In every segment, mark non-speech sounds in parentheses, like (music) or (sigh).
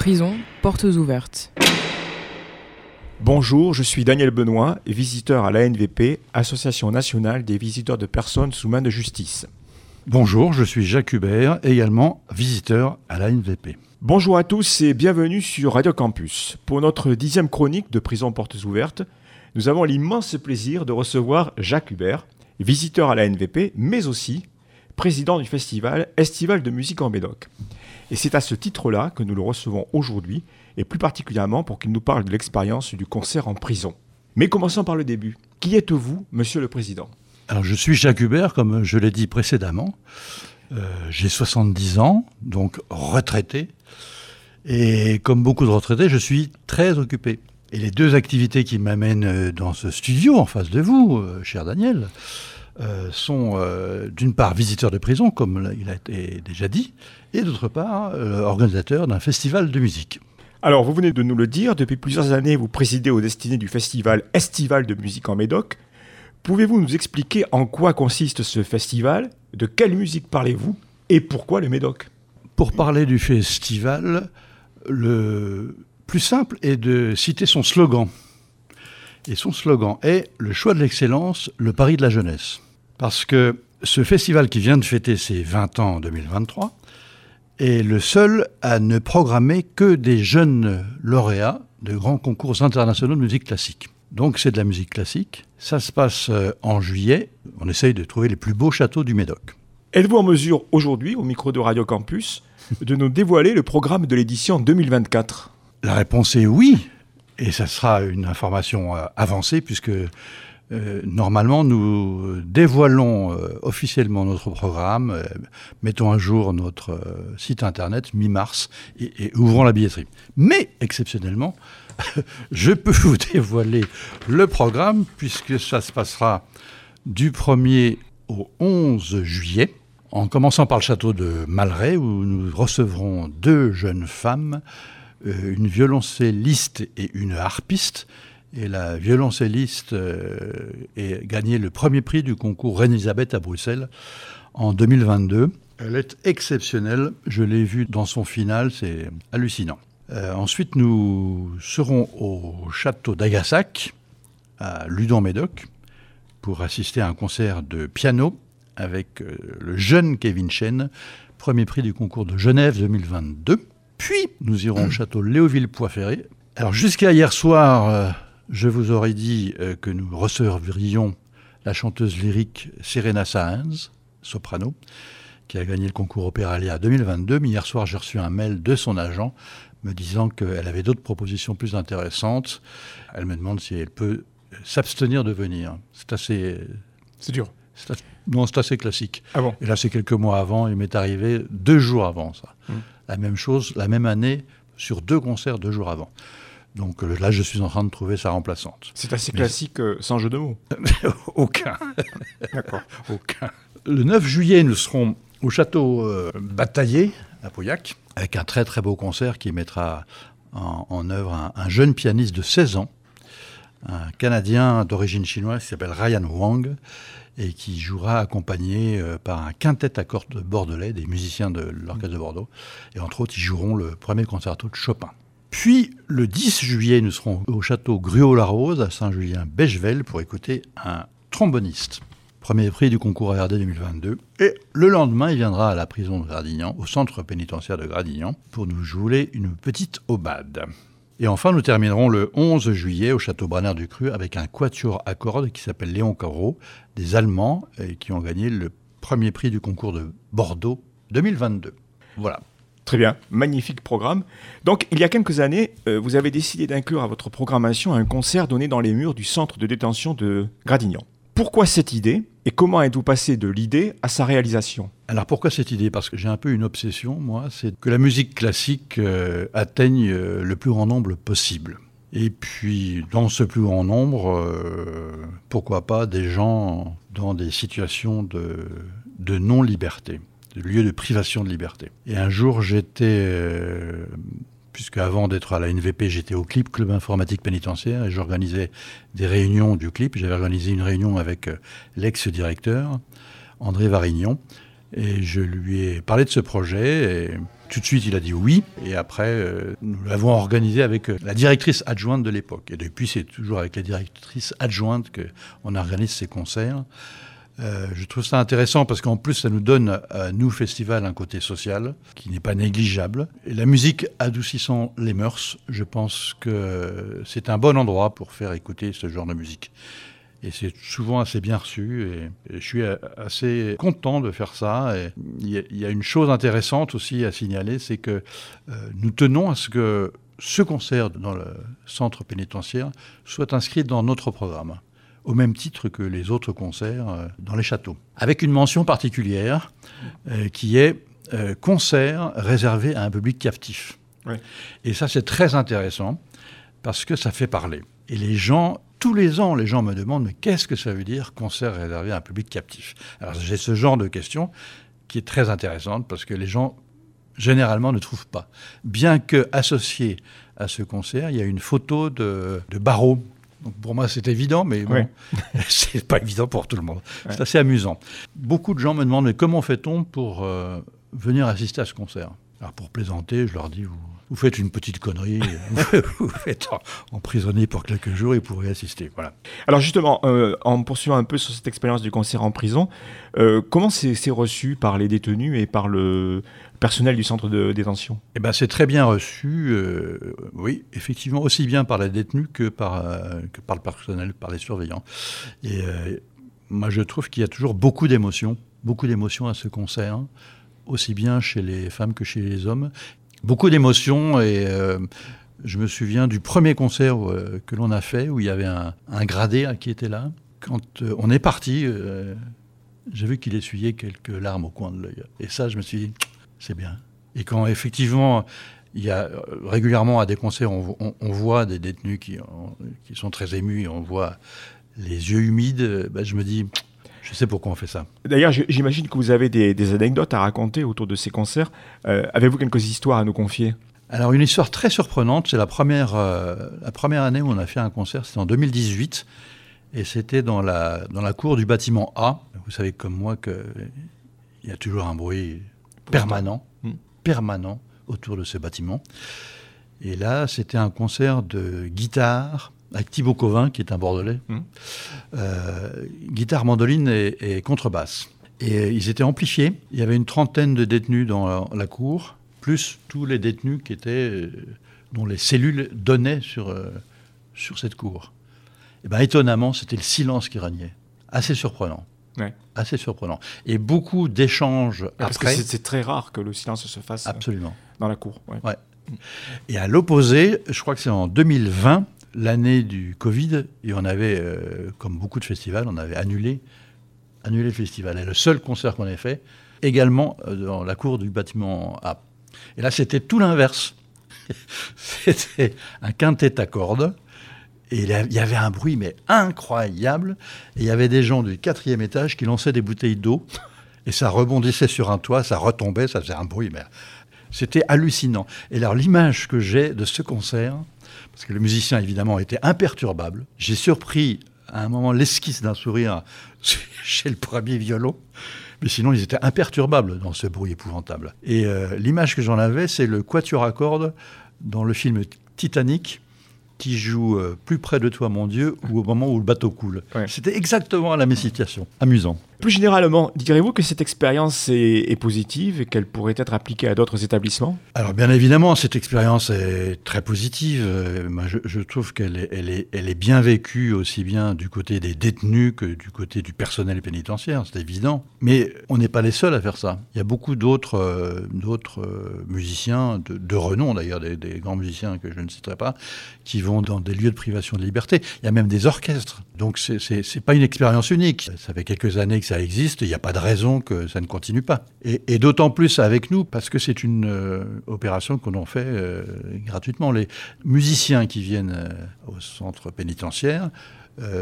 Prison, portes ouvertes. Bonjour, je suis Daniel Benoît, visiteur à l'ANVP, Association nationale des visiteurs de personnes sous main de justice. Bonjour, je suis Jacques Hubert, également visiteur à l'ANVP. Bonjour à tous et bienvenue sur Radio Campus. Pour notre dixième chronique de Prison Portes Ouvertes, nous avons l'immense plaisir de recevoir Jacques Hubert, visiteur à la NVP, mais aussi président du festival Estival de musique en Médoc. Et c'est à ce titre-là que nous le recevons aujourd'hui, et plus particulièrement pour qu'il nous parle de l'expérience du concert en prison. Mais commençons par le début. Qui êtes-vous, monsieur le président? Alors je suis Jacques Hubert, comme je l'ai dit précédemment. Euh, j'ai 70 ans, donc retraité. Et comme beaucoup de retraités, je suis très occupé. Et les deux activités qui m'amènent euh, dans ce studio en face de vous, euh, cher Daniel, sont d'une part visiteur de prison, comme il a été déjà dit, et d'autre part organisateur d'un festival de musique. Alors, vous venez de nous le dire, depuis plusieurs années, vous présidez aux destinées du festival estival de musique en Médoc. Pouvez-vous nous expliquer en quoi consiste ce festival De quelle musique parlez-vous Et pourquoi le Médoc? Pour parler du festival, le plus simple est de citer son slogan. Et son slogan est Le choix de l'excellence, le pari de la jeunesse. Parce que ce festival qui vient de fêter ses 20 ans en 2023 est le seul à ne programmer que des jeunes lauréats de grands concours internationaux de musique classique. Donc c'est de la musique classique. Ça se passe euh, en juillet. On essaye de trouver les plus beaux châteaux du Médoc. Êtes-vous en mesure aujourd'hui, au micro de Radio Campus, de nous dévoiler le programme de l'édition 2024 La réponse est oui. Et ça sera une information euh, avancée puisque euh, normalement, nous dévoilons officiellement notre programme, mettons à jour notre site internet mi-mars et, et, ouvrons la billetterie. Mais, exceptionnellement, (laughs) je peux vous dévoiler le programme puisque ça se passera du 1er au 11 juillet, en commençant par le château de Malray où nous recevrons deux jeunes femmes, euh, une violoncelliste et une harpiste. Et la violoncelliste euh, a gagné le premier prix du concours Reine-Elisabeth à Bruxelles en 2022. Elle est exceptionnelle, je l'ai vue dans son final, c'est hallucinant. Euh, ensuite, nous serons au château d'Agassac, à Ludon-Médoc, pour assister à un concert de piano avec euh, le jeune Kevin Chen, premier prix du concours de Genève 2022. Puis, nous irons au château Léoville-Poiferré. Alors, jusqu'à hier soir, je vous aurais dit que nous recevrions la chanteuse lyrique Serena Saenz, soprano, qui a gagné le concours Opéralia 2022. Mais hier soir, j'ai reçu un mail de son agent me disant qu'elle avait d'autres propositions plus intéressantes. Elle me demande si elle peut s'abstenir de venir. C'est assez. C'est dur. Non, c'est assez classique. Ah bon? Et là, c'est quelques mois avant. Il m'est arrivé deux jours avant ça. Mmh. La même chose, la même année, sur deux concerts deux jours avant. Donc euh, là, je suis en train de trouver sa remplaçante. C'est assez classique, euh, sans jeu de mots. (laughs) Aucun. D'accord. (laughs) Aucun. Le 9 juillet, nous serons au château euh, Bataillé, à Pauillac avec un très très beau concert qui mettra en, œuvre un, jeune pianiste de 16 ans, un Canadien d'origine chinoise qui s'appelle Ryan Wang et qui jouera accompagné euh, par un quintet à cordes bordelais, des musiciens de l'Orchestre de Bordeaux. Et entre autres, ils joueront le premier concerto de Chopin. Puis, le 10 juillet, nous serons au château Gruau-la-Rose, à Saint-Julien-Bechevel, pour écouter un tromboniste premier prix du concours ARD 2022. Et le lendemain, il viendra à la prison de Gradignan, au centre pénitentiaire de Gradignan, pour nous jouer une petite aubade. Et enfin, nous terminerons le 11 juillet au château Branner du Cru avec un quatuor à cordes qui s'appelle Léon Corot, des Allemands, et qui ont gagné le premier prix du concours de Bordeaux 2022. Voilà. Très bien, magnifique programme. Donc, il y a quelques années, euh, vous avez décidé d'inclure à votre programmation un concert donné dans les murs du centre de détention de Gradignan. Pourquoi cette idée et comment êtes-vous passé de l'idée à sa réalisation? Alors pourquoi cette idée? Parce que j'ai un peu une obsession, moi, c'est que la musique classique euh, atteigne euh, le plus grand nombre possible. Et puis, dans ce plus grand nombre, pourquoi pas des gens dans des situations de non-liberté, de lieux de privation de liberté. Et un jour, j'étais puisque avant d'être à la NVP, j'étais au CLIP, Club Informatique Pénitentiaire, et j'organisais des réunions du CLIP. J'avais organisé une réunion avec euh, l'ex-directeur, André Varignon, Et je lui ai parlé de ce projet et tout de suite il a dit oui. Et après, euh, nous l'avons organisé avec euh, la directrice adjointe de l'époque. Et depuis, c'est toujours avec la directrice adjointe qu'on organise ces concerts. Euh, je trouve ça intéressant parce qu'en plus, ça nous donne, à nous, festival, un côté social qui n'est pas négligeable. Et la musique adoucissant les mœurs, je pense que c'est un bon endroit pour faire écouter ce genre de musique. Et c'est souvent assez bien reçu. Et, je suis assez content de faire ça. Il y, a une chose intéressante aussi à signaler, c'est que euh, nous tenons à ce que ce concert dans le centre pénitentiaire soit inscrit dans notre programme au même titre que les autres concerts euh, dans les châteaux. Avec une mention particulière euh, qui est euh, concert réservé à un public captif. Et ça, c'est très intéressant parce que ça fait parler. Et les gens, tous les ans, les gens me demandent mais qu'est-ce que ça veut dire concert réservé à un public captif? Alors j'ai ce genre de question qui est très intéressante parce que les gens généralement ne trouvent pas. Bien que associé à ce concert, il y a une photo de, de Barreau donc pour moi, c'est évident, mais bon, (laughs) c'est pas évident pour tout le monde. C'est assez amusant. Beaucoup de gens me demandent mais comment fait-on pour euh, venir assister à ce concert? Alors pour plaisanter, je leur dis vous, vous faites une petite connerie, (laughs) vous faites emprisonner pour quelques jours et vous pourrez assister. Voilà. Alors justement, euh, en poursuivant un peu sur cette expérience du concert en prison, euh, comment c'est reçu par les détenus et par le, personnel du centre de détention? Eh ben, C'est très bien reçu, euh, oui, effectivement, aussi bien par les détenus que par, euh, que par le personnel, par les surveillants. Et euh, moi, je trouve qu'il y a toujours beaucoup d'émotions, beaucoup d'émotions à ce concert, aussi bien chez les femmes que chez les hommes. Beaucoup d'émotions et je me souviens du premier concert que l'on a fait où il y avait un, gradé qui était là. Quand on est parti, j'ai vu qu'il essuyait quelques larmes au coin de l'œil. Et ça, je me suis dit, c'est bien. Et quand effectivement, il y a régulièrement à des concerts, on, voit des détenus qui, sont très émus et on voit les yeux humides, ben, je me dis, je sais pourquoi on fait ça. D'ailleurs, j'imagine que vous avez des, anecdotes à raconter autour de ces concerts. Euh, avez-vous quelques histoires à nous confier? Alors, une histoire très surprenante, c'est la première, euh, la première année où on a fait un concert, c'était en 2018, et c'était dans la, dans la cour du bâtiment A. Vous savez comme moi qu'il y a toujours un bruit permanent, hmm. permanent autour de ce bâtiment. Et là, c'était un concert de guitare avec Thibaut Covin, qui est un Bordelais. Hmm. Euh, guitare, mandoline et, contrebasse. Et ils étaient amplifiés. Il y avait une trentaine de détenus dans la, cour, plus tous les détenus qui étaient, euh, dont les cellules donnaient sur, euh, sur cette cour. Et ben, étonnamment, c'était le silence qui régnait. Assez surprenant. Assez surprenant. Et beaucoup d'échanges Parce après. que c'est très rare que le silence se fasse euh, Absolument. dans la cour. Ouais. Et à l'opposé, je crois que c'est en 2020, l'année du Covid, et on avait, euh, comme beaucoup de festivals, on avait annulé, annulé le festival. Et le seul concert qu'on ait fait, également euh, dans la cour du bâtiment A. Et là, c'était tout l'inverse. (laughs) c'était un quintet à cordes et il y avait un bruit, mais incroyable. Et il y avait des gens du quatrième étage qui lançaient des bouteilles d'eau. Et ça rebondissait sur un toit, ça retombait, ça faisait un bruit. Mais c'était hallucinant. Et alors, l'image que j'ai de ce concert, parce que le musicien, évidemment, était imperturbable, j'ai surpris à un moment l'esquisse d'un sourire (laughs) chez le premier violon. Mais sinon, ils étaient imperturbables dans ce bruit épouvantable. Et euh, l'image que j'en avais, c'est le quatuor à cordes dans le film Titanic qui joue euh, plus près de toi, mon Dieu, ou au moment où le bateau coule. C'était exactement la même situation. Amusant. Plus généralement, direz-vous que cette expérience est, positive et qu'elle pourrait être appliquée à d'autres établissements? Alors bien évidemment, cette expérience est très positive. Euh, je, trouve qu'elle est, elle est, elle est, bien vécue aussi bien du côté des détenus que du côté du personnel pénitentiaire, c'est évident. Mais on n'est pas les seuls à faire ça. Il y a beaucoup d'autres euh, d'autres euh, musiciens, de, renom d'ailleurs, des, des, grands musiciens que je ne citerai pas, qui vont dans des lieux de privation de liberté. Il y a même des orchestres. Donc c'est pas une expérience unique. Ça fait quelques années que ça existe, il n'y a pas de raison que ça ne continue pas. Et, d'autant plus avec nous, parce que c'est une euh, opération qu'on en fait euh, gratuitement. Les musiciens qui viennent euh, au centre pénitentiaire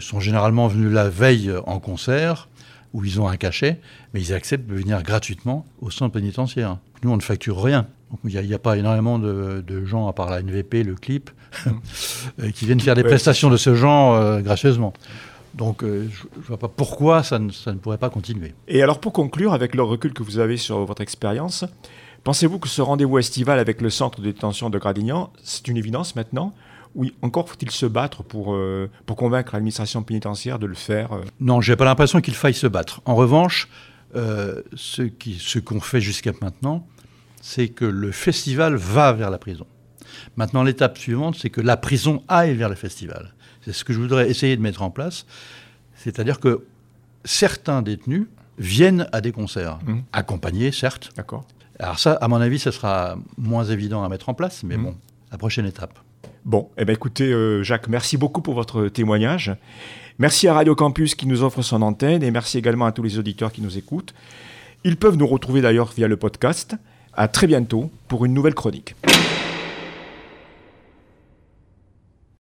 sont généralement venus la veille en concert, où ils ont un cachet, mais ils acceptent de venir gratuitement au centre pénitentiaire. Nous, on ne facture rien. Il n'y a, pas énormément de, gens, à part la NVP, le clip, (laughs) qui viennent faire des prestations de ce genre gracieusement. Donc euh, je ne vois pas pourquoi ça ne, ça ne, pourrait pas continuer. Et alors pour conclure, avec le recul que vous avez sur votre expérience, pensez-vous que ce rendez-vous estival avec le centre de détention de Gradignan, c'est une évidence maintenant? Oui, encore faut-il se battre pour, euh, pour convaincre l'administration pénitentiaire de le faire euh? Non, j'ai pas l'impression qu'il faille se battre. En revanche, euh, ce qu'on ce qu'on fait jusqu'à maintenant, c'est que le festival va vers la prison. Maintenant, l'étape suivante, c'est que la prison aille vers le festival. C'est ce que je voudrais essayer de mettre en place. C'est-à-dire que certains détenus viennent à des concerts, mmh. accompagnés, certes. D'accord. Alors ça, à mon avis, ça sera moins évident à mettre en place, mais mmh. bon, la prochaine étape. Bon, eh bien écoutez, euh, Jacques, merci beaucoup pour votre témoignage. Merci à Radio Campus qui nous offre son antenne et merci également à tous les auditeurs qui nous écoutent. Ils peuvent nous retrouver d'ailleurs via le podcast. À très bientôt pour une nouvelle chronique.